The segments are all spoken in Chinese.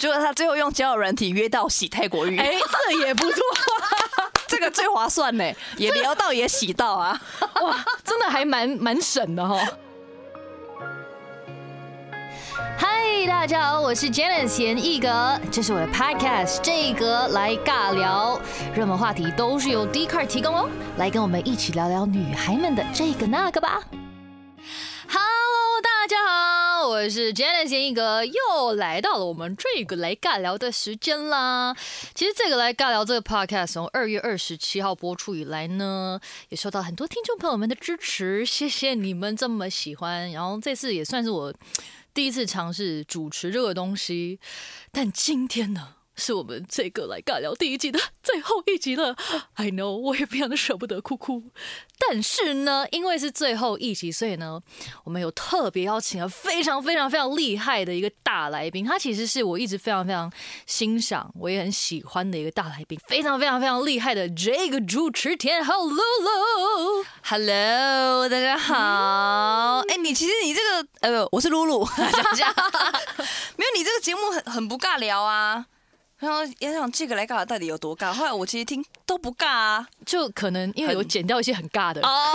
结果他最后用交友软体约到洗泰国浴，哎，这也不错，这个最划算呢，也聊到也洗到啊，哇，真的还蛮蛮省的哈。嗨，大家好，我是 Janice 贤一格，这是我的 Podcast，这一格来尬聊，热门话题都是由 D Card 提供哦，来跟我们一起聊聊女孩们的这个那个吧。Hello，大家好，我是 Janice 一格，又来到了我们这个来尬聊的时间啦。其实这个来尬聊这个 Podcast 从二月二十七号播出以来呢，也受到很多听众朋友们的支持，谢谢你们这么喜欢。然后这次也算是我。第一次尝试主持这个东西，但今天呢，是我们这个来尬聊第一季的最后一集了。I know，我也非常的舍不得哭哭。但是呢，因为是最后一集，所以呢，我们有特别邀请了非常非常非常厉害的一个大来宾。他其实是我一直非常非常欣赏，我也很喜欢的一个大来宾，非常非常非常厉害的这个主持天后露露。Hello，大家好。哎，你其实你这个呃，我是露露，没有你这个节目很很不尬聊啊。然后也想这个来尬到底有多尬？后来我其实听都不尬啊，就可能因为有剪掉一些很尬的。哦，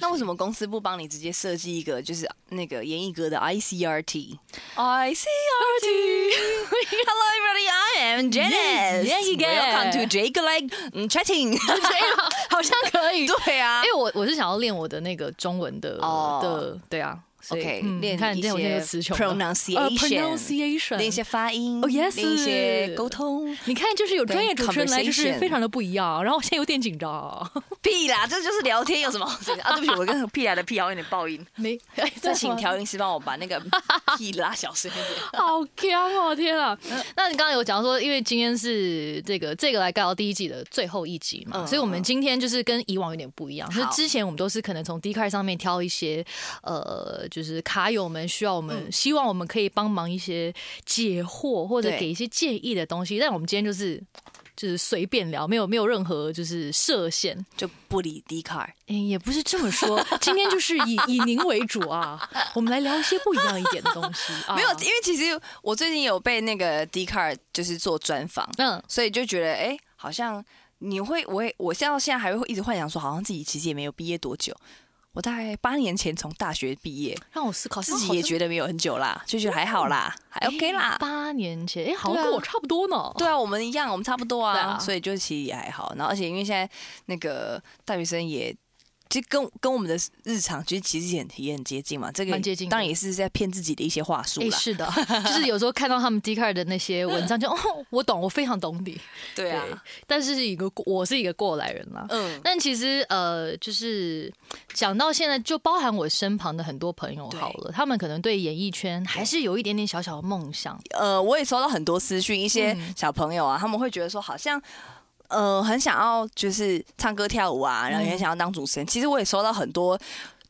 那为什么公司不帮你直接设计一个就是那个演艺歌的 I C R T I C R T Hello everybody, I am Janice. Welcome to Jake like chatting. 好像可以。对啊，因为我我是想要练我的那个中文的的，对啊。OK，练一些词穷 pronunciation，练一些发音，哦 yes，练一些沟通。你看，就是有专业主持人来，就是非常的不一样。然后我现在有点紧张。屁啦，这就是聊天，有什么 啊？对不起，我跟屁来的屁好有点爆音。没，再请调音师帮我把那个屁拉小声一点。好强哦！天啊！那你刚刚有讲说，因为今天是这个这个来盖到第一季的最后一集嘛，所以我们今天就是跟以往有点不一样。就是之前我们都是可能从 D 卡上面挑一些呃。就是卡友们需要我们，希望我们可以帮忙一些解惑或者给一些建议的东西。但我们今天就是就是随便聊，没有没有任何就是设限，就不理 D 卡。哎，也不是这么说，今天就是以以您为主啊。我们来聊一些不一样一点的东西。没有，因为其实我最近有被那个 D 卡尔就是做专访，嗯，所以就觉得哎，好像你会，我也我现在现在还会一直幻想说，好像自己其实也没有毕业多久。我大概八年前从大学毕业，让我思考，自己也觉得没有很久啦，就觉得还好啦，还 OK 啦。八年前，哎，好像跟我差不多呢。对啊，我们一样，我们差不多啊，所以就其实也还好。然后，而且因为现在那个大学生也。其实跟跟我们的日常其实其实也也很接近嘛，这个接近当然也是在骗自己的一些话术啦。是的，就是有时候看到他们 d 卡 c 的那些文章，就哦，我懂，我非常懂你。对啊，但是是一个我是一个过来人啦。嗯，但其实呃，就是讲到现在，就包含我身旁的很多朋友好了，他们可能对演艺圈还是有一点点小小的梦想。呃，我也收到很多私讯，一些小朋友啊，他们会觉得说好像。呃，很想要就是唱歌跳舞啊，然后也想要当主持人。其实我也收到很多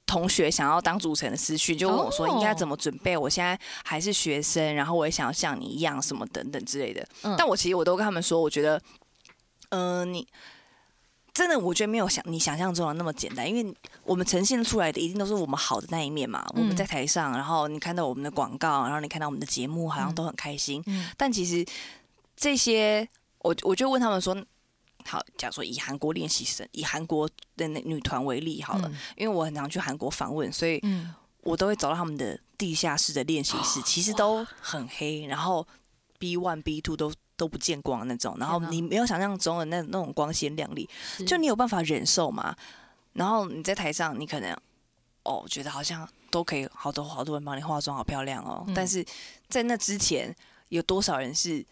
同学想要当主持人的私讯，就问我说应该怎么准备。我现在还是学生，然后我也想要像你一样什么等等之类的。但我其实我都跟他们说，我觉得，嗯，你真的我觉得没有想你想象中的那么简单，因为我们呈现出来的一定都是我们好的那一面嘛。我们在台上，然后你看到我们的广告，然后你看到我们的节目，好像都很开心。但其实这些，我我就问他们说。好，假如说以韩国练习生，以韩国的那女团为例好了，因为我很常去韩国访问，所以我都会走到他们的地下室的练习室，其实都很黑，然后 B one B two 都都不见光那种，然后你没有想象中的那那种光鲜亮丽，就你有办法忍受吗？然后你在台上，你可能哦觉得好像都可以，好多好多人帮你化妆，好漂亮哦，但是在那之前，有多少人是？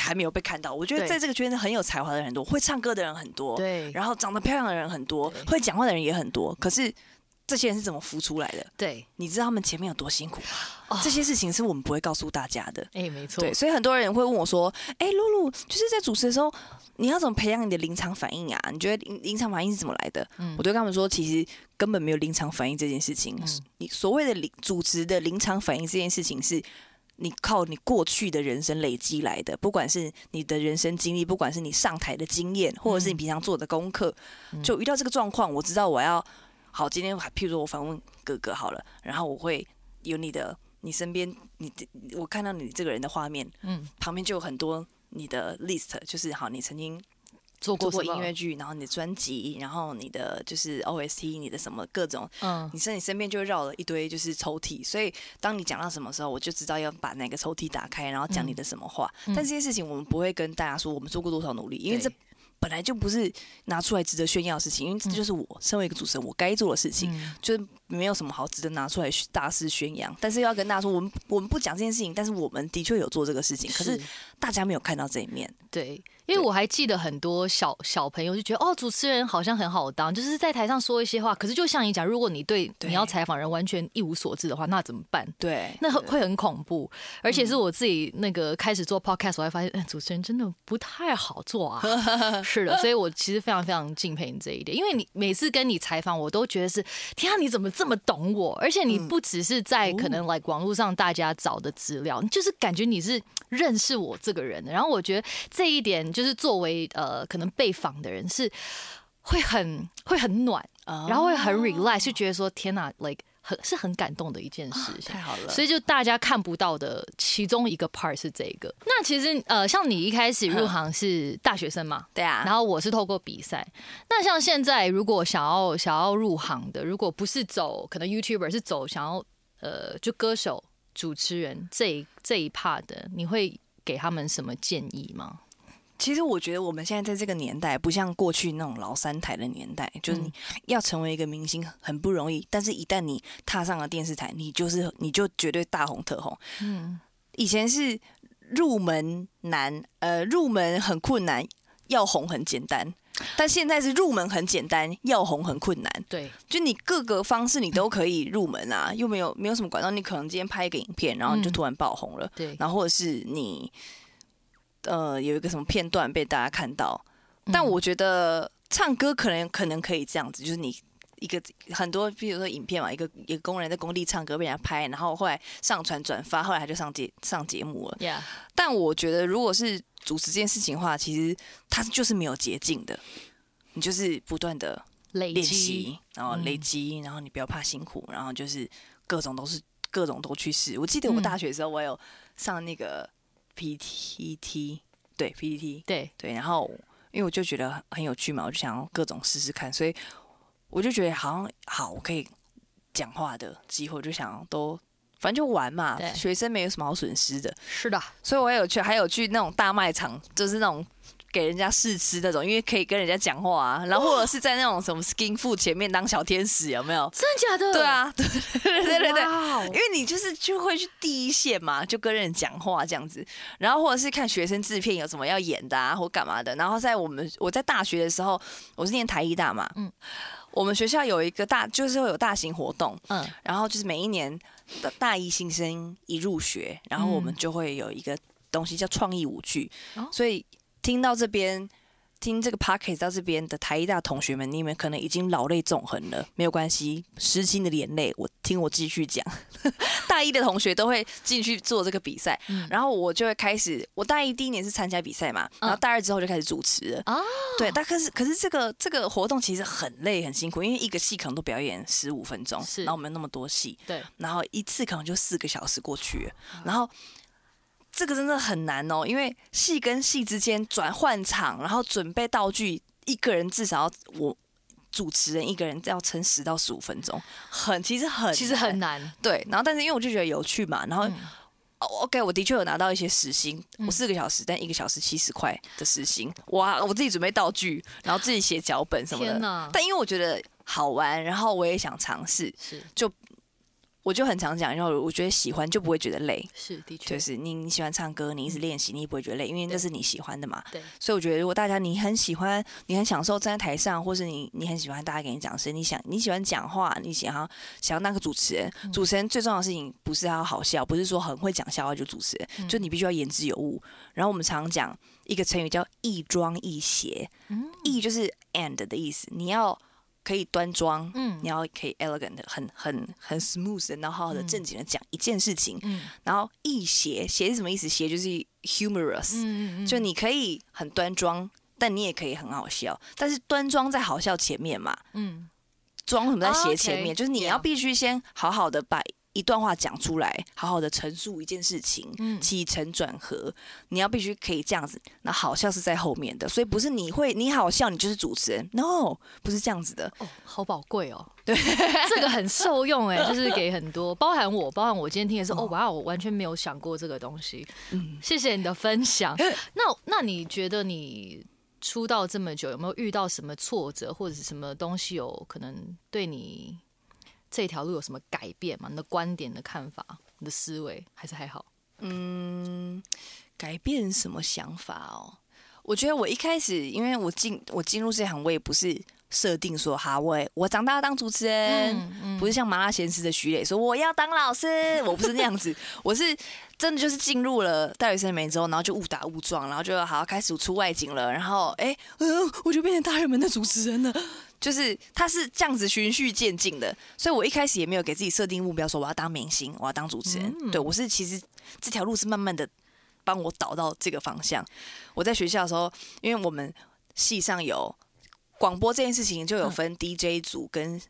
还没有被看到，我觉得在这个圈子很有才华的人很多，会唱歌的人很多，对，然后长得漂亮的人很多，会讲话的人也很多。可是这些人是怎么浮出来的？对，你知道他们前面有多辛苦吗？这些事情是我们不会告诉大家的。哎，没错。对，所以很多人会问我说：“哎，露露，就是在主持的时候，你要怎么培养你的临场反应啊？你觉得临临场反应是怎么来的？”嗯，我就跟他们说，其实根本没有临场反应这件事情。你所谓的临主持的临场反应这件事情是。你靠你过去的人生累积来的，不管是你的人生经历，不管是你上台的经验，或者是你平常做的功课，就遇到这个状况，我知道我要好。今天譬如说我访问哥哥好了，然后我会有你的你身边你我看到你这个人的画面，嗯，旁边就有很多你的 list，就是好，你曾经。做过音乐剧，然后你的专辑，然后你的就是 OST，你的什么各种，嗯，你身你身边就绕了一堆就是抽屉，所以当你讲到什么时候，我就知道要把哪个抽屉打开，然后讲你的什么话。但这件事情我们不会跟大家说我们做过多少努力，因为这。本来就不是拿出来值得炫耀的事情，因为这就是我身为一个主持人我该做的事情，就是没有什么好值得拿出来大肆宣扬。但是要跟大家说，我们我们不讲这件事情，但是我们的确有做这个事情，可是大家没有看到这一面。对，因为我还记得很多小小朋友就觉得，哦，主持人好像很好当，就是在台上说一些话。可是就像你讲，如果你对你要采访人完全一无所知的话，那怎么办？对，那会很恐怖。而且是我自己那个开始做 podcast，我还发现，主持人真的不太好做啊。是的，所以我其实非常非常敬佩你这一点，因为你每次跟你采访，我都觉得是天啊，你怎么这么懂我？而且你不只是在可能来网络上大家找的资料，就是感觉你是认识我这个人的。然后我觉得这一点就是作为呃可能被访的人是会很会很暖，然后会很 relax，就觉得说天哪，like。很是很感动的一件事情，太好了。所以就大家看不到的其中一个 part 是这个。那其实呃，像你一开始入行是大学生嘛，对啊。然后我是透过比赛。那像现在如果想要想要入行的，如果不是走可能 YouTuber，是走想要呃就歌手、主持人这一这一 part 的，你会给他们什么建议吗？其实我觉得我们现在在这个年代，不像过去那种老三台的年代，就是你要成为一个明星很不容易。但是，一旦你踏上了电视台，你就是你就绝对大红特红。嗯，以前是入门难，呃，入门很困难，要红很简单。但现在是入门很简单，要红很困难。对，就你各个方式你都可以入门啊，又没有没有什么管道，你可能今天拍一个影片，然后你就突然爆红了。对，然后或者是你。呃，有一个什么片段被大家看到，但我觉得唱歌可能可能可以这样子，就是你一个很多，比如说影片嘛，一个一个工人在工地唱歌被人家拍，然后后来上传转发，后来他就上节上节目了。Yeah，但我觉得如果是主持这件事情的话，其实他就是没有捷径的，你就是不断的练习，然后累积，然后你不要怕辛苦，然后就是各种都是各种都去试。我记得我大学的时候，我有上那个。PPT 对 PPT 对。对，然后因为我就觉得很有趣嘛，我就想要各种试试看，所以我就觉得好像好，我可以讲话的机会，就想都反正就玩嘛，学生没有什么好损失的，是的，所以我也有去，还有去那种大卖场，就是那种。给人家试吃那种，因为可以跟人家讲话啊，然后或者是在那种什么 skin food 前面当小天使，有没有？真的假的？对啊，对对对对对，因为你就是就会去第一线嘛，就跟人讲话这样子，然后或者是看学生制片有什么要演的啊，或干嘛的。然后在我们我在大学的时候，我是念台艺大嘛，嗯，我们学校有一个大就是会有大型活动，嗯，然后就是每一年的大一新生一入学，然后我们就会有一个东西叫创意舞剧，所以。听到这边，听这个 p o c k e t 到这边的台艺大同学们，你们可能已经老泪纵横了，没有关系，失心的眼泪，我听我继续讲。大一的同学都会进去做这个比赛，然后我就会开始，我大一第一年是参加比赛嘛，然后大二之后就开始主持了。哦，对，但可是可是这个这个活动其实很累很辛苦，因为一个戏可能都表演十五分钟，然后我们那么多戏，对，然后一次可能就四个小时过去，然后。这个真的很难哦，因为戏跟戏之间转换场，然后准备道具，一个人至少要我主持人一个人要撑十到十五分钟，很其实很其实很难。对，然后但是因为我就觉得有趣嘛，然后 OK，我的确有拿到一些时薪，我四个小时，但一个小时七十块的时薪，哇，我自己准备道具，然后自己写脚本什么的，但因为我觉得好玩，然后我也想尝试，是。就。我就很常讲，然后我觉得喜欢就不会觉得累，是的确，就是你你喜欢唱歌，你一直练习，你也不会觉得累，因为这是你喜欢的嘛。对，所以我觉得如果大家你很喜欢，你很享受站在台上，或是你你很喜欢大家给你讲声，你想你喜欢讲话，你想要想要当个主持人，主持人最重要的事情不是要好笑，不是说很会讲笑话就主持人，就你必须要言之有物。然后我们常讲一个成语叫亦庄亦谐，亦就是 and 的意思，你要。可以端庄，嗯，你要可以 elegant，很很很 smooth 的，然后好好的正经的讲一件事情，嗯，然后易邪，邪是什么意思？邪就是 humorous，嗯嗯就你可以很端庄，但你也可以很好笑，但是端庄在好笑前面嘛，嗯，装什么在邪前面，就是你要必须先好好的把一段话讲出来，好好的陈述一件事情，嗯起承转合，你要必须可以这样子。那好像是在后面的，所以不是你会你好笑，你就是主持人，no，不是这样子的。哦，好宝贵哦。对，这个很受用哎，就是给很多，包含我，包含我今天听的是，哦，哇，我完全没有想过这个东西。嗯，谢谢你的分享。那那你觉得你出道这么久，有没有遇到什么挫折，或者是什么东西有可能对你这条路有什么改变吗？你的观点、你的看法、你的思维，还是还好？嗯，改变什么想法哦？我觉得我一开始，因为我进我进入这行，我也不是设定说，哈，我我长大要当主持人，嗯不是像麻辣鲜师的徐磊说我要当老师，我不是那样子，我是真的就是进入了大学生美之后，然后就误打误撞，然后就好开始出外景了，然后哎，嗯、我就变成大热门的主持人了。就是他是这样子循序渐进的，所以我一开始也没有给自己设定目标，说我要当明星，我要当主持人。嗯对我是其实这条路是慢慢的帮我导到这个方向。我在学校的时候，因为我们系上有广播这件事情，就有分 DJ 组跟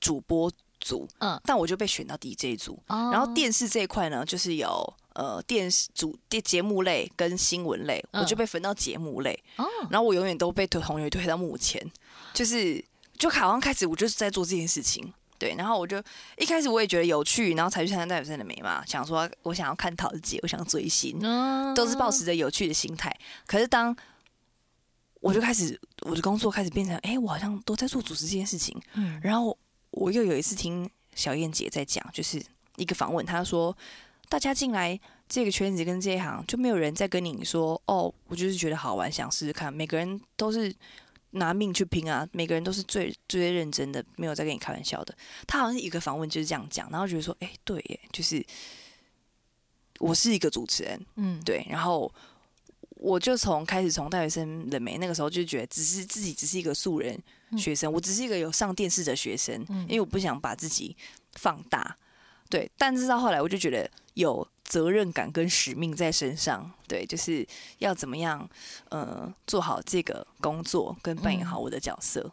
主播组，嗯，但我就被选到 DJ 组。哦然后电视这一块呢，就是有呃电视主电节目类跟新闻类，嗯我就被分到节目类。哦，然后我永远都被推同学推到幕前，就是就好像开始我就是在做这件事情。对，然后我就一开始我也觉得有趣，然后才去参加代表生的美嘛，想说我想要看桃子姐，我想追星，嗯都是保持着有趣的心态。可是当我就开始我的工作开始变成，哎、我好像都在做主持这件事情，嗯然后我又有一次听小燕姐在讲，就是一个访问，她说大家进来这个圈子跟这一行，就没有人在跟你说，哦，我就是觉得好玩，想试试看。每个人都是拿命去拼啊，每个人都是最最认真的，没有在跟你开玩笑的。他好像是一个访问就是这样讲，然后觉得说，哎、对耶，就是我是一个主持人，嗯，对，然后我就从开始从大学生冷媒那个时候就觉得，只是自己只是一个素人学生，我只是一个有上电视的学生，嗯因为我不想把自己放大，对。但是到后来，我就觉得有责任感跟使命在身上，对，就是要怎么样，呃，做好这个工作跟扮演好我的角色。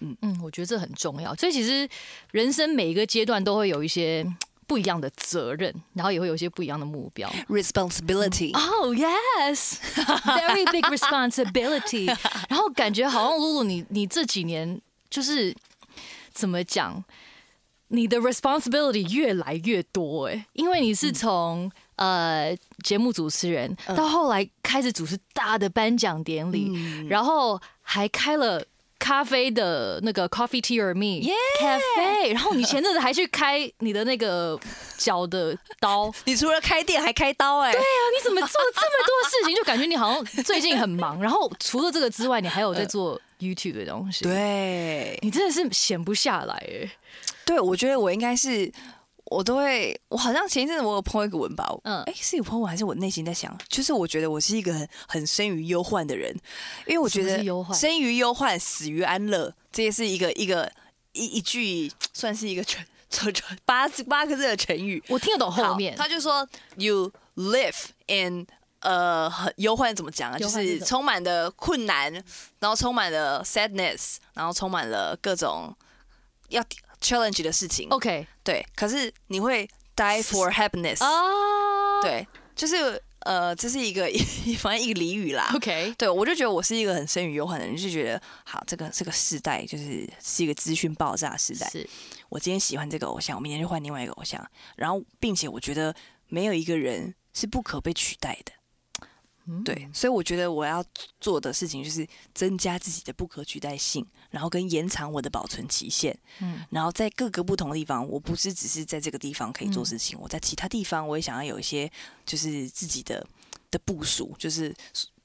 嗯嗯，我觉得这很重要。所以其实人生每一个阶段都会有一些嗯不一样的责任，然后也会有一些不一样的目标。Responsibility，、Oh yes, very big responsibility。然后感觉好像露露你你这几年就是怎么讲，你的 responsibility 越来越多哎，因为你是从、呃节目主持人到后来开始主持大的颁奖典礼，然后还开了。咖啡的那个 Coffee Tea or Me Cafe，然后你前阵子还去开你的那个脚的刀，你除了开店还开刀、哎，对啊，你怎么做这么多事情？就感觉你好像最近很忙。然后除了这个之外，你还有在做 YouTube 的东西。，对，你真的是闲不下来哎。对，我觉得我应该是，我都会，我好像前一阵子我有 po 一个文包，嗯嗯，哎，是有 po 文还是我内心在想？就是我觉得我是一个很很生于忧患的人，因为我觉得忧患生于忧患，死于安乐，这也是一个一个一一句算是一个成成成八八个字的成语。我听得懂后面，他就说 you live in 呃很忧患怎么讲啊？就是充满了困难，然后充满了 sadness，然后充满了各种要 challenge 的事情。OK 对，可是你会 die for happiness，、啊，对，就是呃，这是一个 反正一个俚语啦。，OK，对，我就觉得我是一个很生于忧患的人，就觉得好，这个这个时代就是是一个资讯爆炸时代。是我今天喜欢这个偶像，我明天就换另外一个偶像，然后并且我觉得没有一个人是不可被取代的。嗯。对，所以我觉得我要做的事情就是增加自己的不可取代性，然后跟延长我的保存期限。嗯。然后在各个不同的地方，我不是只是在这个地方可以做事情，我在其他地方我也想要有一些就是自己的的部署，就是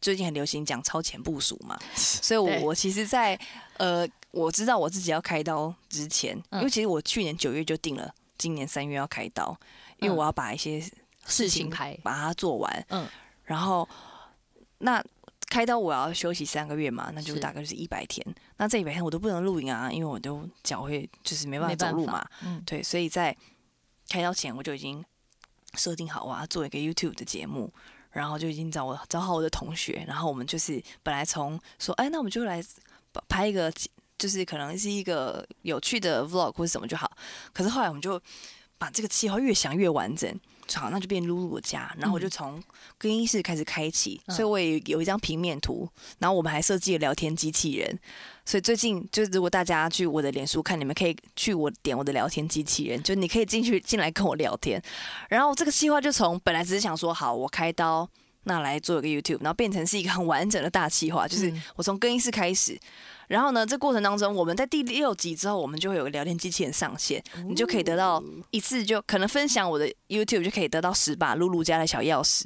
最近很流行讲超前部署嘛，所以我对我其实在，呃我知道我自己要开刀之前，嗯。因为其实我去年九月就定了，今年三月要开刀，因为嗯。我要把一些事事情情排，把它做完，嗯。然后那开刀我要休息三个月嘛，那就是大概就是一百天。那这一百天我都不能露营啊，因为我都脚会就是没办法走路嘛。嗯对，所以在开刀前我就已经设定好我要做一个 YouTube 的节目，然后就已经找我找好我的同学，然后我们就是本来从说，哎，那我们就来拍一个，就是可能是一个有趣的 Vlog 或者什么就好。可是后来我们就。把这个计划越想越完整。好，那就变露露的家，然后我就嗯从更衣室开始开启，嗯所以我也有一张平面图，然后我们还设计了聊天机器人。所以最近就是如果大家去我的脸书看，你们可以去我点我的聊天机器人，就你可以进去进来跟我聊天。然后这个计划就从本来只是想说好我开刀，那来做一个 YouTube，然后变成是一个很完整的大计划，就是嗯我从更衣室开始。然后呢，这过程当中，我们在第六集之后，我们就会有个聊天机器人上线，你就可以得到一次就可能分享我的 YouTube 就可以得到十把露露家的小钥匙。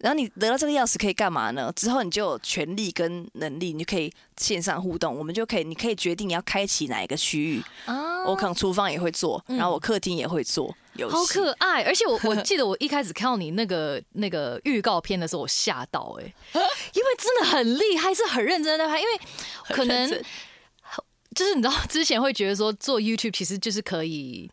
然后你得到这个钥匙可以干嘛呢？之后你就有权利跟能力，你就可以线上互动，我们就可以，你可以决定你要开启哪一个区域。啊我可能厨房也会做，嗯然后我客厅也会做。好可爱，而且我我记得我一开始看到你那个 那个预告片的时候，我吓到哎、因为真的很厉害，是很认真的在拍，因为可能就是你知道之前会觉得说做 YouTube 其实就是可以。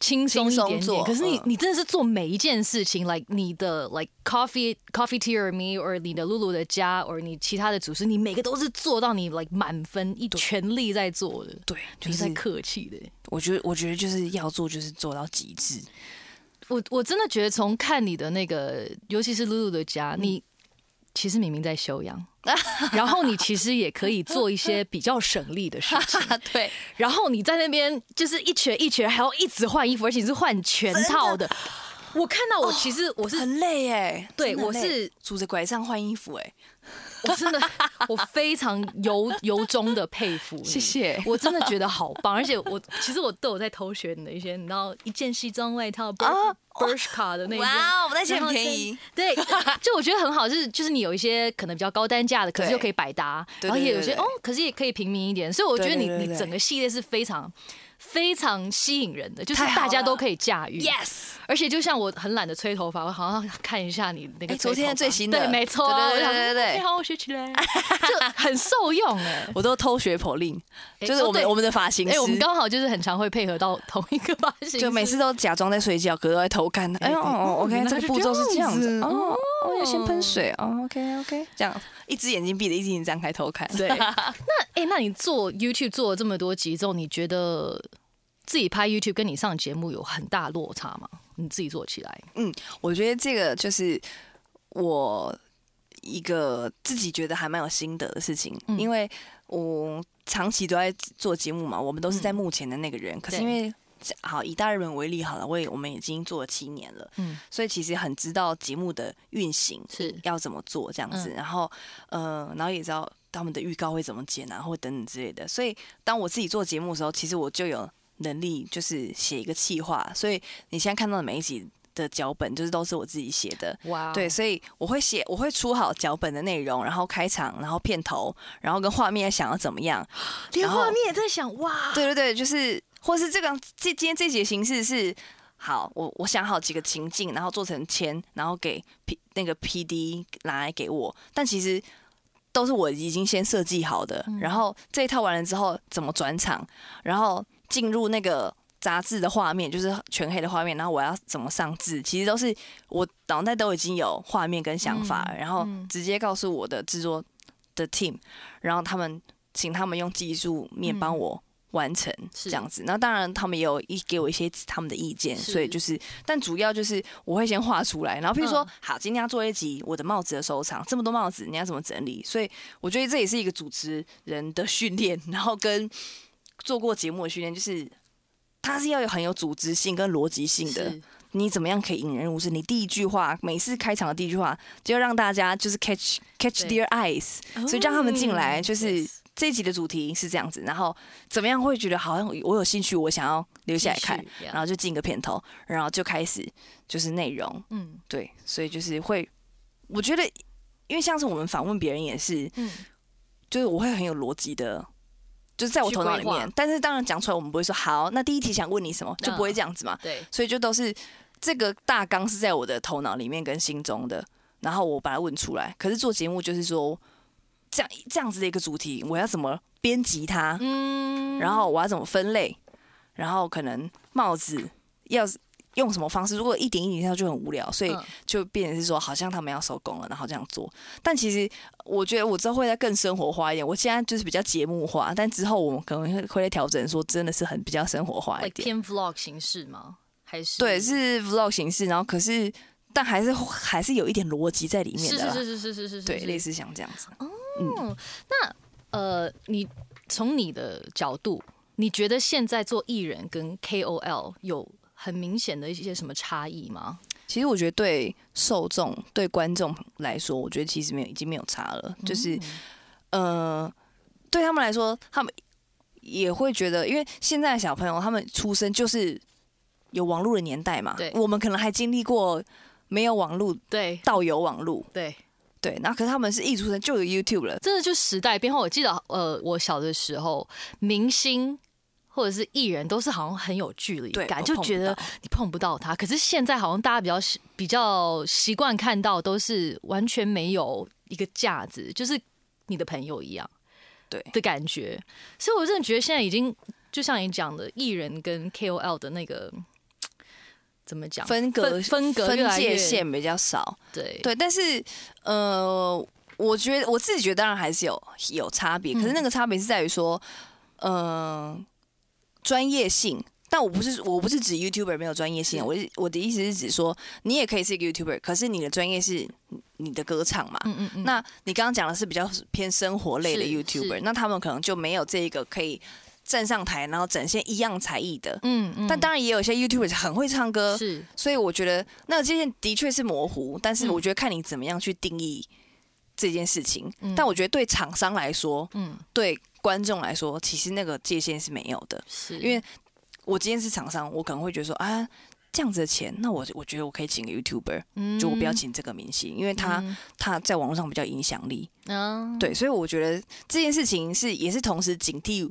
轻松一点点，做可是你嗯你真的是做每一件事情，like 你的 like coffee coffee tea or me or 你的露露的家，or 你其他的主持，你每个都是做到你 like 满分，一全力在做的，对，就是在客气的。我觉得，我觉得就是要做，就是做到极致。我我真的觉得从看你的那个，尤其是露露的家，你其实明明在休养，然后你其实也可以做一些比较省力的事情，对，然后你在那边就是一拳一拳，还要一直换衣服，而且是换全套的。我看到我其实我是很累哎。对我是拄着拐杖换衣服哎。我真的我非常由由衷的佩服你，谢谢我真的觉得好棒，而且我其实我都有在偷学你的一些，你知道一件西装外套啊 Bershka 的那一件。哇哦，我那些然后很便宜。对，就我觉得很好，就是就是你有一些可能比较高单价的，可是对又可以百搭，对然后也有些哦，可是也可以平民一点，所以我觉得你你整个系列是非常非常吸引人的，就是大家都可以驾驭。Yes，而且就像我很懒得吹头发，我好像看一下你那个哎昨天吹头发。最新的。对，没错，对对对我想对对对说哎好，我学起来，就很受用哎。我都偷学哦对就是我们我们的发型哎，我们师。刚好就是很常会配合到同一个发型师，就每次都假装在睡觉，可是都在偷看。哎呦对。哦，OK，这个步骤是这样子。哦，要先喷水。哦，OK OK，这样一只眼睛闭着，一只眼睛张开偷看。对，那哎、那你做 YouTube 做了这么多集之后，你觉得自己拍 YouTube 跟你上节目有很大落差吗？你自己做起来，嗯我觉得这个就是我一个自己觉得还蛮有心得的事情，嗯因为我长期都在做节目嘛，我们都是在幕前的那个人，可是因为。好，以大日本为例好了，我也我们已经做了七年了，嗯，所以其实很知道节目的运行是要怎么做这样子，嗯然后呃，然后也知道他们的预告会怎么剪啊，或等等之类的。所以当我自己做节目的时候，其实我就有能力就是写一个企划，所以你现在看到的每一集的脚本，就是都是我自己写的。哇，对，，所以我会写，我会出好脚本的内容，然后开场，然后片头，然后跟画面想要怎么样。连画面也在想，哇，对对对，就是或是这个这今天这集的形式是。好，我我想好几个情境，然后做成签，然后给 P 那个 P D 拿来给我，但其实都是我已经先设计好的。然后这一套完了之后，怎么转场，然后进入那个杂志的画面，就是全黑的画面，然后我要怎么上字，其实都是我脑袋都已经有画面跟想法了，然后直接告诉我的制作的 team，然后他们请他们用技术面帮我。完成是这样子，那当然他们也有一给我一些他们的意见，所以就是，但主要就是我会先画出来，然后譬如说，嗯。好，今天要做一集我的帽子的收藏，这么多帽子你要怎么整理？所以我觉得这也是一个主持人的训练，然后跟做过节目的训练，就是他是要有很有组织性跟逻辑性的。你怎么样可以引人入胜？你第一句话，每次开场的第一句话，就要让大家就是 catch catch 对。their eyes，所以让他们进来，就是这一集的主题是这样子，然后怎么样会觉得好像我有兴趣，我想要留下来看然后就进个片头，然后就开始就是内容，嗯。对，所以就是会，我觉得因为像是我们访问别人也是，嗯，就是我会很有逻辑的。就是在我头脑里面，但是当然讲出来，我们不会说好。那第一题想问你什么，就不会嗯这样子嘛。对，所以就都是这个大纲是在我的头脑里面跟心中的，然后我把它问出来。可是做节目就是说，这样这样子的一个主题，我要怎么编辑它，嗯，然后我要怎么分类，然后可能帽子要用什么方式？如果一点一点跳就很无聊，所以嗯就变成是说，好像他们要收工了，然后这样做。但其实我觉得我之后会再更生活化一点。我现在就是比较节目化，但之后我们可能会会再调整，说真的是很比较生活化一点。偏 vlog 形式吗？还是对，是 vlog 形式，然后可是但还是还是有一点逻辑在里面的，是是是是是是是，对，是类似像这样子。哦，那呃，你从你的角度，你觉得现在做艺人跟 KOL 有很明显的一些什么差异吗？其实我觉得对受众、对观众来说，我觉得其实没有已经没有差了。就是呃，对他们来说，他们也会觉得，因为现在的小朋友他们出生就是有网络的年代嘛，对我们可能还经历过没有网络对到有网络，对，对，那可是他们是一出生就有 YouTube 了，真的就时代变化。我记得呃，我小的时候，明星。或者是艺人都是好像很有距离感，就觉得你碰不到他。可是现在好像大家比较比较习惯看到都是完全没有一个架子，就是你的朋友一样。对。的感觉，所以我真的觉得现在已经就像你讲的，艺人跟 KOL 的那个怎么讲分隔分隔界线比较少，对。对，但是呃，我觉得我自己觉得当然还是有有差别，可是那个差别是在于说，嗯、专业性。但我不是我不是指 YouTuber 没有专业性，我是我的意思是指说，你也可以是一个 YouTuber，可是你的专业是你的歌唱嘛。嗯嗯嗯，那你刚刚讲的是比较偏生活类的 YouTuber，那他们可能就没有这一个可以站上台，然后展现一样才艺的。嗯嗯但当然也有一些 YouTuber 很会唱歌，是所以我觉得那个界限的确是模糊，但是嗯我觉得看你怎么样去定义这件事情。嗯但我觉得对厂商来说，嗯对观众来说，其实那个界限是没有的。是，因为我今天是厂商，我可能会觉得说啊，这样子的钱，那我我觉得我可以请个 YouTuber，嗯。就我不要请这个明星，因为他嗯。他在网络上比较影响力。啊对，所以我觉得这件事情是也是同时警惕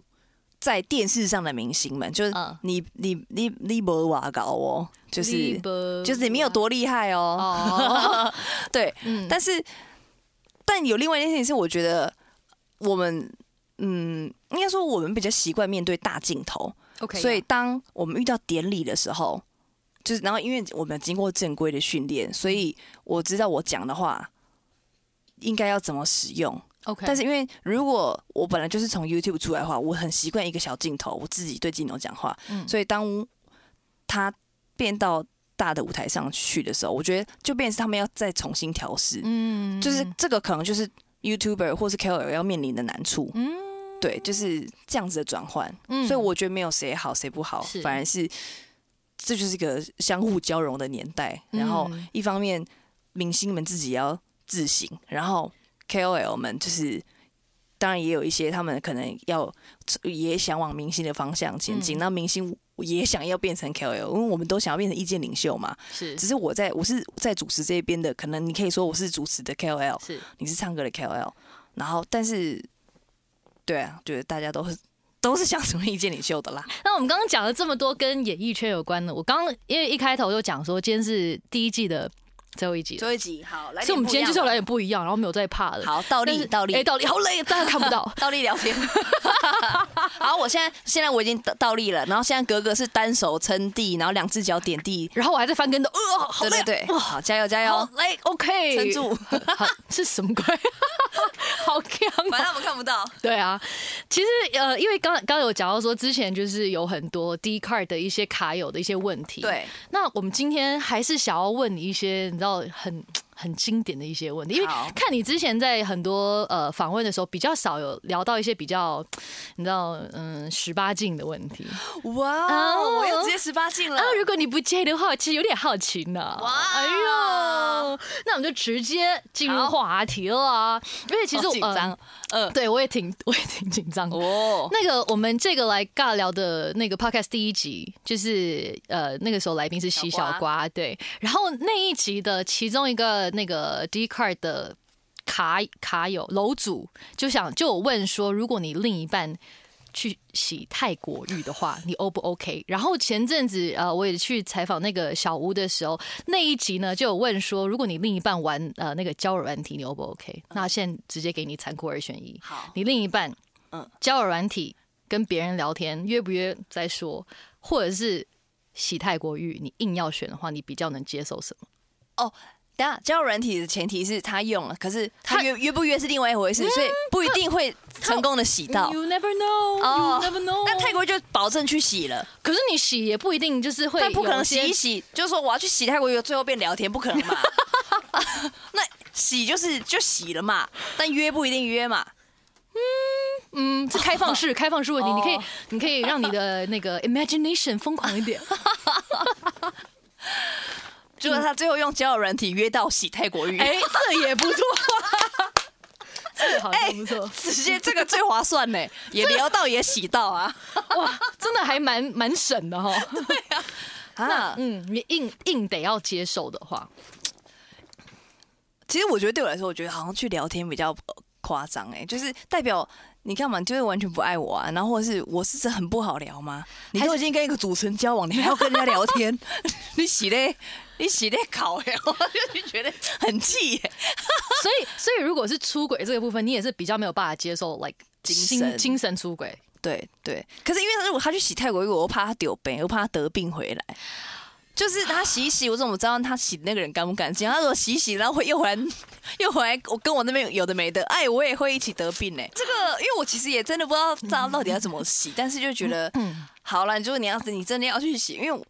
在电视上的明星们，就是嗯。你你你你不瓦搞哦，就是就是你没有多厉害哦。哦，对，嗯。但是但有另外一件事情是，我觉得我们嗯，应该说我们比较习惯面对大镜头，OK，所以当我们遇到典礼的时候，就是然后因为我们经过正规的训练，所以我知道我讲的话应该要怎么使用。OK，但是因为如果我本来就是从 YouTube 出来的话，我很习惯一个小镜头，我自己对镜头讲话，嗯。所以当他变到大的舞台上去的时候，我觉得就变成是他们要再重新调试，嗯。就是这个可能就是 YouTuber 或是 KOL 要面临的难处，嗯对，就是这样子的转换，嗯。所以我觉得没有谁好谁不好，反而是这就是一个相互交融的年代，然后嗯。一方面明星们自己也要自省，然后 KOL 们就是当然也有一些他们可能要也想往明星的方向前进，嗯。那、明星也想要变成 KOL，因为我们都想要变成意见领袖嘛。是。只是我在我是在主持这边的，可能你可以说我是主持的 KOL，是。你是唱歌的 KOL，然后但是对啊，觉得大家都是都是想成为意见领袖的啦。那我们刚刚讲了这么多跟演艺圈有关的，我刚因为一开头就讲说今天是第一季的最后一集，最后一集好，来点所以我们今天就是要来不点不一样，然后没有再怕的。一样的好倒，立倒立哎，倒立好累，大家看不到。倒立聊天。好，我现在现在我已经倒倒立了，然后现在格格是单手撑地，然后两只脚点地。然后我还在翻跟斗，呃，好累啊，对对对，好，加油加油，好累，OK，撑住。好，是什么鬼？好强啊！反正我们看不到。对啊，其实呃，因为刚刚刚有讲到说，之前就是有很多 D card 的一些卡友的一些问题。，对，那我们今天还是想要问你一些你知道很很经典的一些问题，因为看你之前在很多呃访问的时候，比较少有聊到一些比较你知道嗯十八禁的问题。哇哦我又直接十八禁了。啊。。如果你不介意的话，其实有点好奇呢。哇。哎呦，那我们就直接进入话题了啊，因为其实我紧张。呃嗯，对我也挺 我也挺紧张的。哦，那个我们这个来尬聊的那个 podcast 第一集，就是呃那个时候来宾是西小瓜，对，然后那一集的其中一个那个 D card 的卡卡友楼主就想就有问说，如果你另一半去洗泰国浴的话，你 O 不 OK？然后前阵子呃，我也去采访那个小屋的时候，那一集呢就有问说，如果你另一半玩呃那个交友软体，你 O 不 OK？那现在直接给你残酷二选一，好，你另一半，嗯嗯，交友软体跟别人聊天约不约再说，或者是洗泰国浴，你硬要选的话，你比较能接受什么？等一下交友软体的前提是他用了，可是他他约约不约是另外一回事，所以不不一定会成功的洗到。You never know, you never know。但泰国就保证去洗了，可是你洗也不一定就是会，但不可能洗一。洗，就是说我要去洗泰国约，最后变聊天，不可能嘛。那洗就是就洗了嘛，但约不一定约嘛。嗯嗯，是开放式，开放式问题，哦你可以，你可以让你的那个 imagination 疯狂一点。结果他最后用交友软体约到洗泰国浴，哎，这也不错，这个好像不错。直接这个最划算呢，也聊到也洗到啊。哇，真的还蛮蛮省的哈。对啊，嗯，你硬硬得要接受的话，其实我觉得对我来说，我觉得好像去聊天比较呃夸张哎，就是代表你干嘛，你就是完全不爱我啊？然后或者是我是真的很不好聊吗？你都已经跟一个主持人交往，你还要 跟人家聊天，你洗嘞，你洗嘞考哎，我 就觉得很气耶。所以所以如果是出轨这个部分，你也是比较没有办法接受，like 精心神精神出轨。对对，可是因为他如果他去洗泰国浴，我又怕他丢病，又怕他得病回来。就是他洗一洗，我怎么知道他洗的那个人干不干净？他如果洗洗，然后会又回来，又回来，我跟我那边有的没的，哎，我也会一起得病呢。这个，因为我其实也真的不知道他到底要怎么洗，但是就觉得，好了，就是你要是你真的要去洗，因为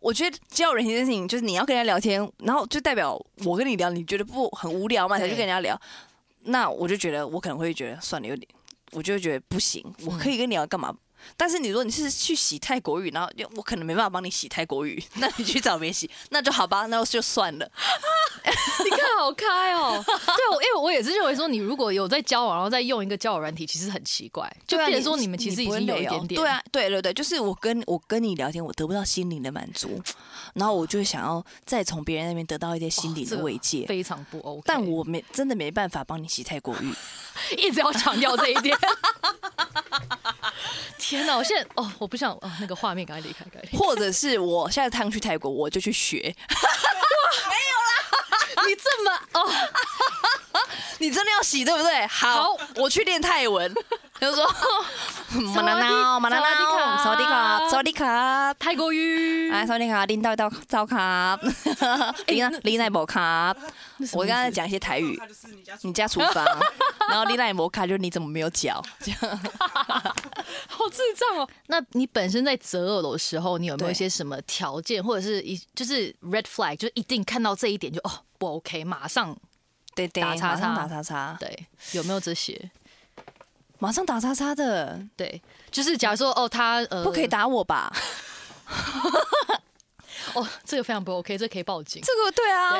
我觉得交人这件事情，就是你要跟人家聊天，然后就代表我跟你聊，你觉得不很无聊嘛，才去跟人家聊。那我就觉得我可能会觉得算了，有点，我就觉得不行，我可以跟你聊干嘛？但是你说你是去洗泰国浴，然后我可能没办法帮你洗泰国浴，那你去找别人洗，那就好吧，那就算了。你看好开哦，对，我因为我也是认为说，你如果有在交往，然后再用一个交友软体，其实很奇怪，就变成说你们其实已经有一点点，对啊，对对对，就是我跟我跟你聊天，我得不到心灵的满足，然后我就想要再从别人那边得到一些心灵的这个慰藉。非常不 OK。但我没真的没办法帮你洗泰国浴，一直要强调这一点。天哪！我现在哦，我不想哦，那个画面赶快离开，赶快离开。或者是我下次趟去泰国，我就去学。没有啦你这么哦，你真的要洗对不对？好，我去练泰文，就说 马拉萨瓦迪闹马拉萨瓦迪卡闹，萨瓦迪卡，萨瓦迪卡。泰国语，哎，萨瓦迪卡，领导到早卡，拎拎奈摩卡。我刚才讲一些台语，你家厨房，然后拎奈摩卡就是你怎么没有脚？这样好智障哦。那你本身在择偶的时候，你有没有一些什么条件，或者是一就是 red flag，就是一定看到这一点就哦不 OK，马上对对，打叉叉。打叉叉，对，有没有这些？马上打叉叉的，对，就是假如说哦他呃不可以打我吧？哦，这个非常不 OK，这可以报警。这个对啊，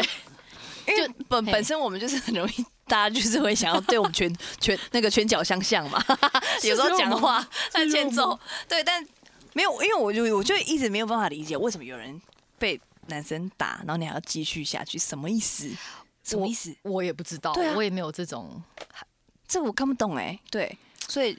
因为本本身我们就是很容易，大家就是会想要对我们拳拳那个拳脚相向嘛，有时候讲话很欠揍，对，但没有，因为我就我就一直没有办法理解为什么有人被男生打，然后你还要继续下去，什么意思？什么意思？我也不知道，我也没有这种。这我看不懂哎、对，所以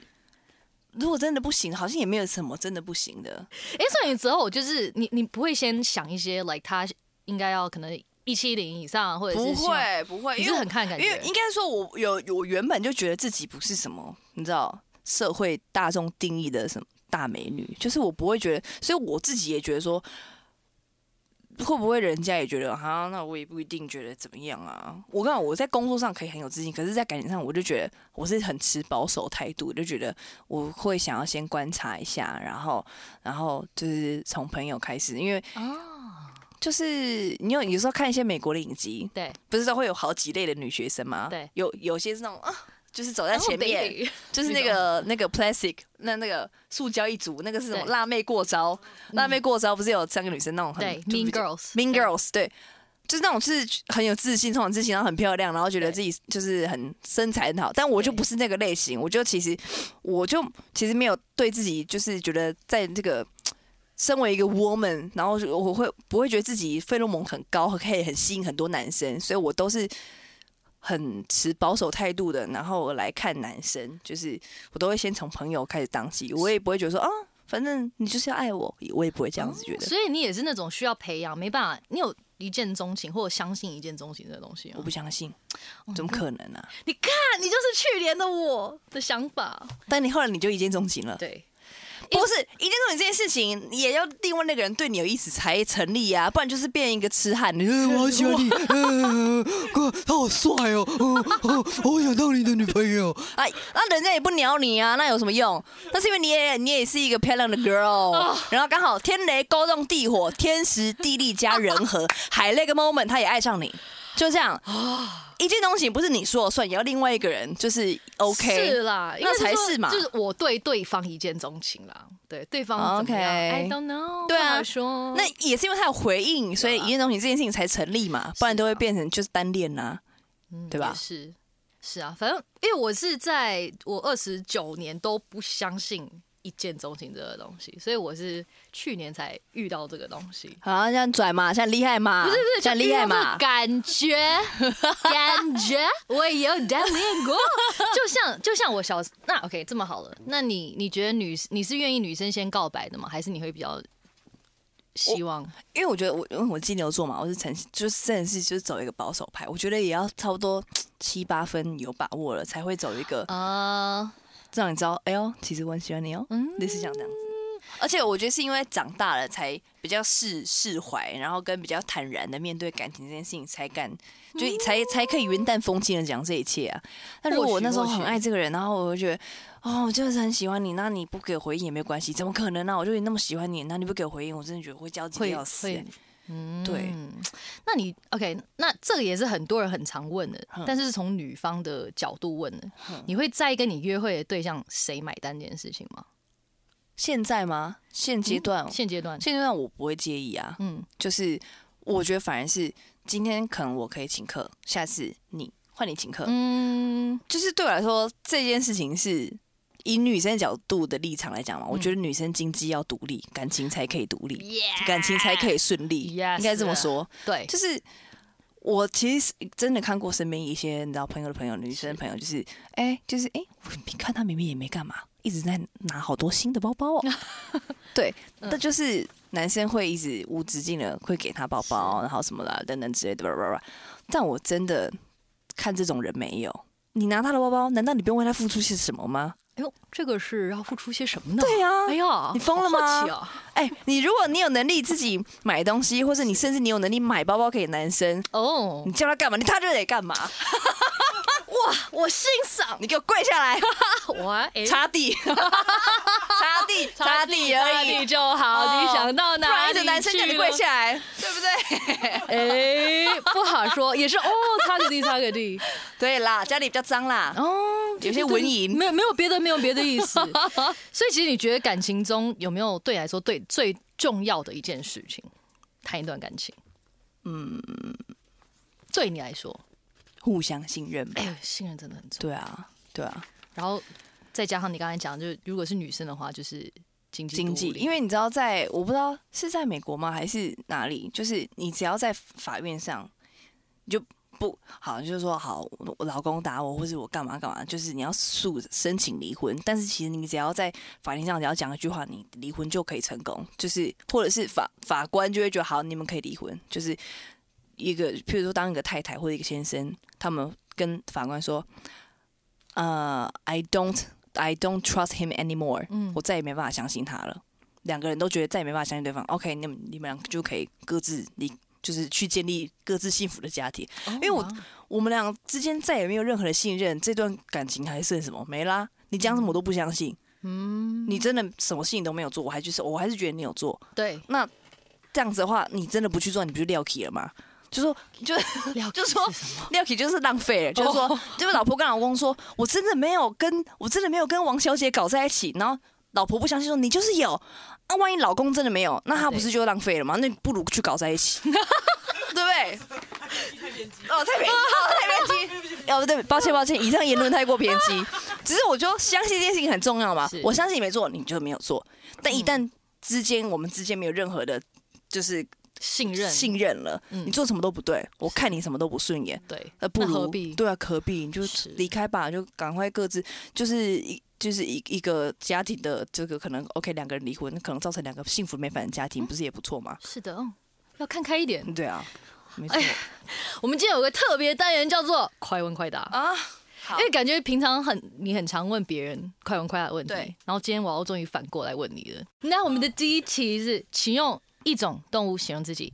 如果真的不行，好像也没有什么真的不行的。哎，所以你择偶就是你你不会先想一些，like 他应该要可能一七零以上，或者是不，会不会，因为很看感觉因为应该说我有我原本就觉得自己不是什么，你知道社会大众定义的什么大美女，就是我不会觉得，所以我自己也觉得说。会不会人家也觉得哈？那我也不一定觉得怎么样啊。我刚我在工作上可以很有自信，可是，在感情上我就觉得我是很持保守态度，就觉得我会想要先观察一下，然后，然后就是从朋友开始，因为啊，就是你有有时候看一些美国的影集，对，不是说会有好几类的女学生吗？对，有有些是那种啊，就是走在前面，Oh, 就是那个那个 plastic 那那个塑胶一组，那个是什么辣妹过招？辣妹过招不是有三个女生那种很对就是，Mean Girls，mean girls 对。就是那种是很有自信，充满自信，然后很漂亮，然后觉得自己就是很身材很好，但我就不是那个类型，我就其实我就其实没有对自己就是觉得在这个身为一个 woman，然后我会不会觉得自己费洛蒙很高，可以很吸引很多男生，所以我都是很持保守态度的，然后来看男生，就是我都会先从朋友开始当起，我也不会觉得说啊，反正你就是要爱我，我也不会这样子觉得。所以你也是那种需要培养，没办法，你有一见钟情或者相信一见钟情这个东西吗我不？相信，怎么可能啊？你看，你就是去年的我的想法。但你后来你就一见钟情了，对，不是一见钟情这件事情，也要另外那个人对你有意思才成立啊，不然就是变一个痴汉。呃我好喜欢你，呃哥，他好帅哦，我想当你的女朋友。哎，那人家也不鸟你啊，那有什么用？那是因为你也你也是一个漂亮的 girl，然后刚好天雷勾动地火，天时地利加人和，海那个 moment 他也爱上你，就这样。一件东西不是你说了算，也要另外一个人就是 OK。是啦，那才是嘛。就是我对对方一见钟情啦，对对方 OK？I don't know，对啊说。那也是因为他有回应，所以一见钟情这件事情才成立嘛，不然都会变成就是单恋呐、对吧？是。是啊，反正因为我是在我二十九年都不相信一见钟情这个东西，所以我是去年才遇到这个东西。好，这样拽嘛，像厉害嘛，不是不是，像厉害嘛。感觉 感觉我也有单恋过，就像就像我小那 OK 这么好了，那你你觉得女你是愿意女生先告白的吗？还是你会比较希望？因为我觉得我因为我金牛座嘛，我是诚就是真的是就是走一个保守派，我觉得也要差不多七八分有把握了，才会走一个啊，让你知道，哎呦，其实我很喜欢你哦，嗯类似像这样子。而且我觉得是因为长大了才比较释释怀，然后跟比较坦然的面对感情这件事情，才敢就才才可以云淡风轻的讲这一切啊。那如果我那时候很爱这个人，然后我就觉得哦，我就是很喜欢你，那你不给我回应也没有关系，怎么可能呢、我就那么喜欢你，那你不给我回应，我真的觉得会焦急会要死、欸。嗯对，那你 OK？那这个也是很多人很常问的，嗯但是是从女方的角度问的。你会在意跟你约会的对象谁买单这件事情吗？现在吗？现阶段，现阶段，现阶段我不会介意啊。嗯，就是我觉得反而是今天可能我可以请客，下次你换你请客。嗯，就是对我来说，这件事情是以女生角度的立场来讲嘛，我觉得女生经济要独立，感情才可以独立，Yeah 感情才可以顺利 Yes 应该这么说。对，就是我其实真的看过身边一些你知道朋友的朋友，女生朋友，就是哎、就是哎、你看她明明也没干嘛，一直在拿好多新的包包哦。对，那就是男生会一直无止境的会给她包包，然后什么啦等等之类的，吧吧吧。但我真的看这种人没有，你拿他的包包，难道你不用为他付出些什么吗？哎呦，这个是要付出些什么呢？对呀、哎呀，你疯了吗！哎、你如果你有能力自己买东西，或者你甚至你有能力买包包给男生，哦你，叫他干嘛，你他就得干嘛。哇，我欣赏你给我跪下来，我哎 擦地，擦地，擦地而擦已地。就好。哦你想到不然一个哪里男生叫你跪下来，对不对？哎，不好说，也是哦，擦个地，擦个地。对啦，家里比较脏啦。哦，有些文淫没有没有别的，没有别的意思。所以其实你觉得感情中有没有对你来说对最重要的一件事情？谈一段感情，嗯，对你来说，互相信任吧哎。信任真的很重要。对啊，对啊，然后再加上你刚才讲，就是如果是女生的话，就是经济经济，因为为你知道在，我不知道是在美国吗，还是哪里，就是你只要在法院上，你就不好，就是说好，我我老公打我，或是我干嘛干嘛，就是你要诉申请离婚，但是其实你只要在法庭上只要讲一句话，你离婚就可以成功，就是或者是法法官就会觉得好，你们可以离婚，就是一个，譬如说当一个太太或者一个先生，他们跟法官说，呃，I don't I don't trust him anymore，嗯我再也没办法相信他了。两个人都觉得再也没办法相信对方，OK，你们你们俩就可以各自离，就是去建立各自幸福的家庭。因为我我们俩之间再也没有任何的信任，这段感情还剩什么？没啦！你讲什么我都不相信。嗯，你真的什么事情都没有做，我还就是我还是觉得你有做。对，那这样子的话，你真的不去做，你不就撂 k 了吗？就说就了就说？廖启就是浪费了，就是说，就是老婆跟老公说，我真的没有跟我真的没有跟王小姐搞在一起，然后老婆不相信说你就是有，那、万一老公真的没有，那他不是就浪费了吗？那你不如去搞在一起，对不对？哦，太偏激，太偏激。哦，对，抱歉抱歉，以上言论太过偏激。只是我就相信这件事情很重要嘛，我相信你没做，你就没有做。但一旦之间我们之间没有任何的，就是信任，信任了，嗯。你做什么都不对，我看你什么都不顺眼。对，呃，不如何必？对啊，何必？你就离开吧，就赶快各自就是一就是一一个家庭的这个可能 OK，两个人离婚，可能造成两个幸福美满的家庭，不是也不错吗？是的，嗯，要看开一点。对啊，没错。哎 我们今天有个特别单元叫做“快问快答。啊，”，因为感觉平常很你很常问别人快问快答的问题，对。然后今天我要终于反过来问你了。那我们的第一题是，请用一种动物形容自己。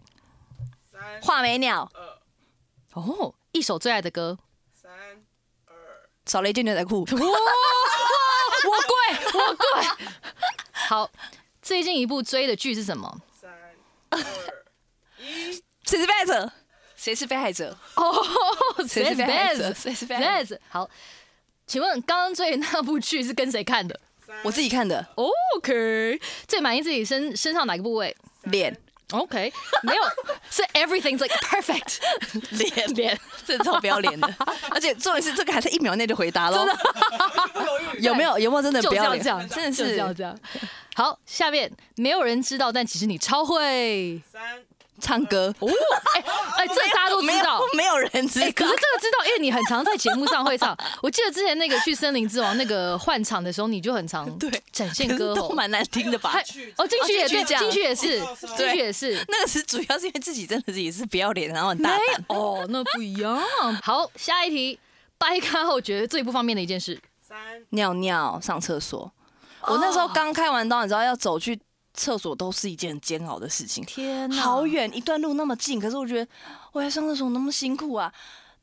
三画眉鸟，二哦，一首最爱的歌。三二少了一件牛仔裤。哇，我贵，我贵。好，最近一部追的剧是什么？三二一，谁是被害者？谁是被害者？哦，谁是被害者谁是被害者。好，请问刚刚追的那部剧是跟谁看的我自己看的？OK，最满意自己身身上哪个部位脸？OK，没有，是 everything's like perfect。脸脸这超不要脸的，而且重点是这个还是一秒内就回答喽。不犹豫，有没有有没有真的不要脸？是这样，真的就是要这样。好，下面没有人知道，但其实你超会三唱歌。哦。哎哎，这大家都知没有道。没有人知哎、道。可是这个知道，因为你很常在节目上会唱。我记得之前那个去森林之王那个换场的时候，你就很常对展现歌喉。蛮难听的吧？哦，进去也对，进去也是，进去也是。那个是主要是因为自己真的是也是不要脸，然后很大胆。哦，那不一样。好，下一题，掰开后觉得最不方便的一件事。三尿尿、上厕所。我那时候刚开完刀，你知道要走去厕所都是一件很煎熬的事情。天哪，好远一段路那么近，可是我觉得我要上厕所那么辛苦啊！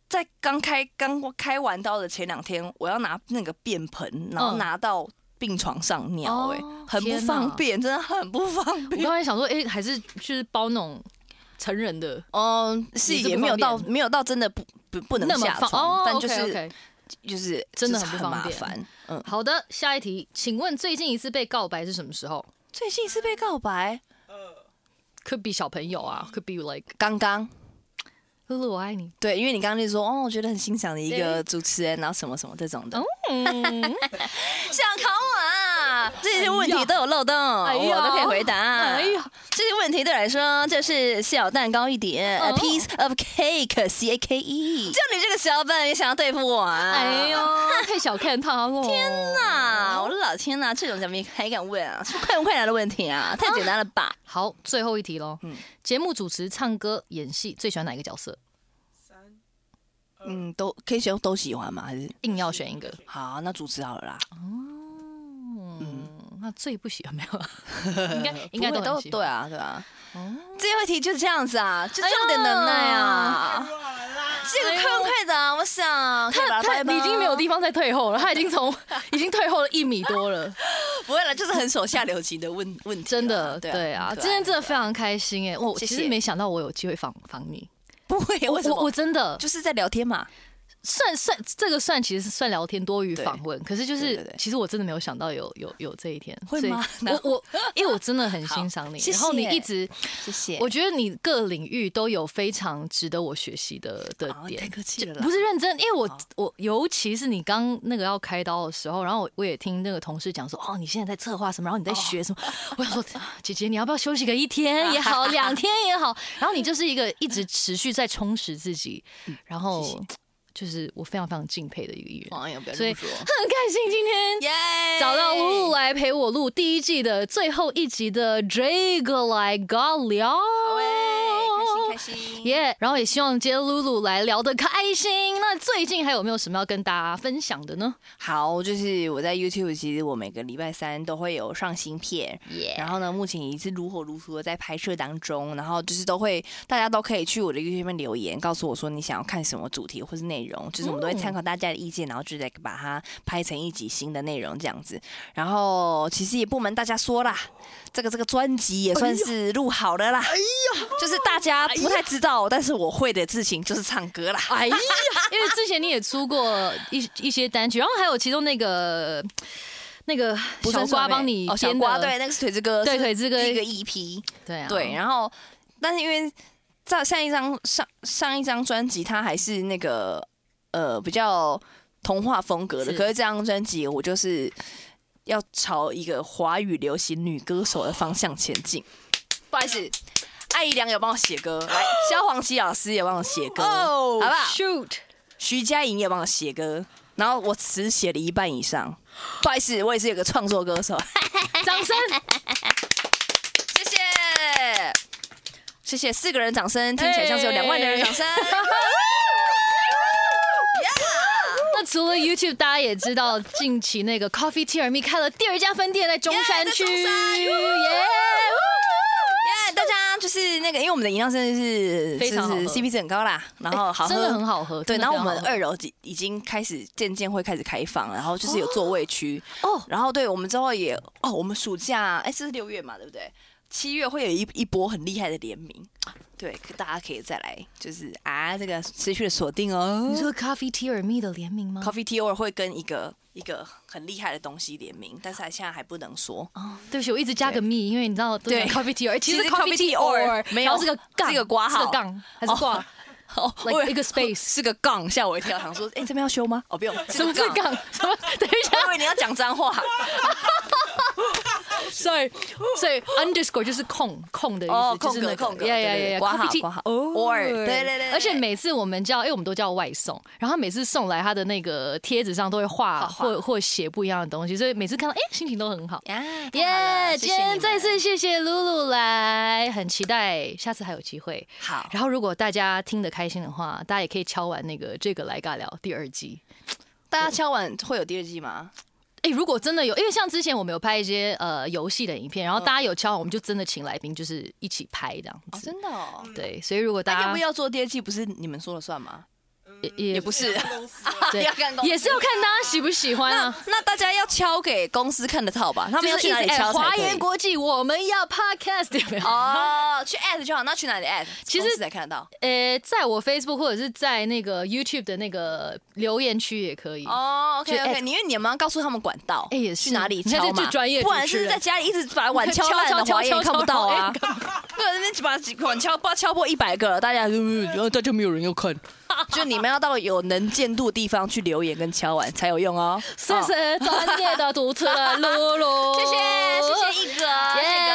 在刚开刚开完刀的前两天，我要拿那个便盆，然后嗯拿到病床上尿、哎、哦很不方便，真的很不方便我便。刚才想说，哎、还是就是包那种成人的嗯，是也没有到没有到真的不不不能下床，但就是就是真的很很不方便麻烦。嗯，好的，下一题，请问最近一次被告白是什么时候最近是被告白，呃？Could be 小朋友啊，Could be like 刚刚露露我爱你。对，因为你刚刚就说哦，我觉得很欣赏的一个主持人，然后什么什么这种的。嗯，想考我啊？这些问题都有漏洞，哎我都可以回答。哎呀，这些问题对我来说就是小蛋糕一点、哦 a piece of cake，C A K E。就你这个小笨也想要对付我啊？哎呦，太小看他了。天啊！我的老天呐、这种怎么还敢问啊？是快问快答的问题啊，太简单了吧？好，最后一题喽。嗯节目主持、唱歌、演戏，最喜欢哪一个角色？三嗯，都可以选都喜欢吗？还是硬要选一个。好？那主持好了啦。嗯，那最不喜欢没有啊？应该应该都都对啊，对啊。哦最后一题就是这样子啊，就这么点能耐啊。这个快问快答，我想他掰吗已经没有地方再退后了，他已经从已经退后了一米多了，不会了，就是很手下留情的问问题啊。真的，对对啊，今天真的非常开心哎，我其实没想到我有机会访访你，不会，为什我我？真的就是在聊天嘛。算算这个算其实是算聊天多于访问，可是就是其实我真的没有想到有有有这一天，会吗我我因为我真的很欣赏你，然后你一直，谢谢我觉得你各领域都有非常值得我学习的的点哦太。客气了，不是认真，因为我我尤其是你刚那个要开刀的时候，然后我我也听那个同事讲说，哦，你现在在策划什么，然后你在学什么，我想说，啊姐姐你要不要休息个一天也好，两天也好，然后你就是一个一直持续在充实自己，然后就是我非常非常敬佩的一个艺人，所以很开心今天。耶找到露露来陪我录第一季的最后一集的这个来尬聊，好哎，开心。耶然后也希望今天露露来聊得开心。那最近还有没有什么要跟大家分享的呢？好，就是我在 YouTube，其实我每个礼拜三都会有上新片，耶然后呢，目前也是如火如荼的在拍摄当中，然后就是都会大家都可以去我的 YouTube 上面留言，告诉我说你想要看什么主题或是内容，就是我们都会参考大家的意见，然后就再把它拍成一集新的内容这样子。然后其实也不瞒大家说啦，这个这个专辑也算是录好了啦。哎呀，就是大家不太知道，但是我会的事情就是唱歌啦。哎呀，因为之前你也出过一一些单曲，然后还有其中那个那个小瓜帮你哦，小，瓜对，那个是腿之歌，对腿之歌一个 EP。对啊，对，然后但是因为在上一张上上一张专辑，它还是那个呃比较童话风格的，可是这张专辑我就是要朝一个华语流行女歌手的方向前进。不好意思，艾怡良有帮我写歌，来，萧煌奇老师也帮我写歌，哦好不好？？Shoot，徐佳莹也帮我写歌，然后我词写了一半以上。不好意思，我也是有个创作歌手。掌声！谢谢，谢谢，四个人掌声，听起来像是有两万的人掌声。那除了 YouTube，大家也知道，近期那个 Coffee Tea Me 开了第二家分店在中山区，耶就是那个，因为我们的饮料真的是非常是 CP 值很高啦，然后好喝，真的很好喝。对，然后我们二楼已已经开始渐渐会开始开放，然后就是有座位区，哦，然后对我们之后也哦，我们暑假哎，这是六月嘛，对不对？七月会有一一波很厉害的联名，对，可大家可以再来就是啊，这个持续的锁定哦你。说 Coffee Tea Me 的联名吗？Coffee Tea or 会跟一个一个很厉害的东西联名，但是还现在还不能说。哦，对不起，我一直加个 me，因为你知道都对讲 Coffee Tea，其实其实 Coffee Tea or or 没有然后是个杠，这个挂号是个杠还是挂哦，like 一个 space。是个杠，吓我一跳，想说，哎、这边要修吗？哦，不用，什么是杠？什么？等一下我以为你要讲脏话。sorry，所以 underscore 就是空空的意哦思，就是那个空格空格呀呀对对对呀括号 Coffee Tea 括号哦 or，对对对对而且每次我们叫，因为我们都叫外送，然后他每次送来他的那个贴纸上都会画或或写不一样的东西，所以每次看到哎，心情都很好。呀，耶！今天再次谢谢谢露露来，很期待下次还有机会。好，然后如果大家听得开心的话，大家也可以敲完那个这个来尬聊第二季。大家敲完会有第二季吗？哎，如果真的有，因为像之前我们有拍一些呃游戏的影片，然后嗯大家有敲完，我们就真的请来宾就是一起拍这样哦，子。真的哦。对，所以如果大家那要不要做第二季？不是你们说了算吗？也也也不是，公司啊对要看公司也是要看大家喜不喜欢啊。那大家要敲给公司看得到吧？他们要去哪里敲才可以？研国际，我们要 podcast 有没有？哦，去 at 就好。那去哪里 at？其实才看得到。呃，在我 Facebook 或者是在那个 YouTube 的那个留言区也可以。哦，OK OK，你因为你们要告诉他们管道，哎也是去哪里敲嘛，专业不然是在家里一直把碗敲烂的 敲华研敲看不到啊。不然，那边把碗敲不敲破一百个了，大家就然后大家没有人要看，就你们要到有能见度的地方去留言跟敲碗才有用哦。谢谢专业的主持人露露，谢谢谢谢一哥，谢谢哥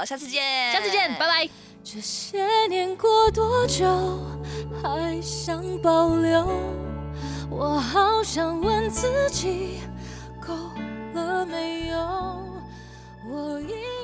哥，下次见，下次见，拜拜。这些年过多久，还想保留？我好想问自己，够了没有？我一。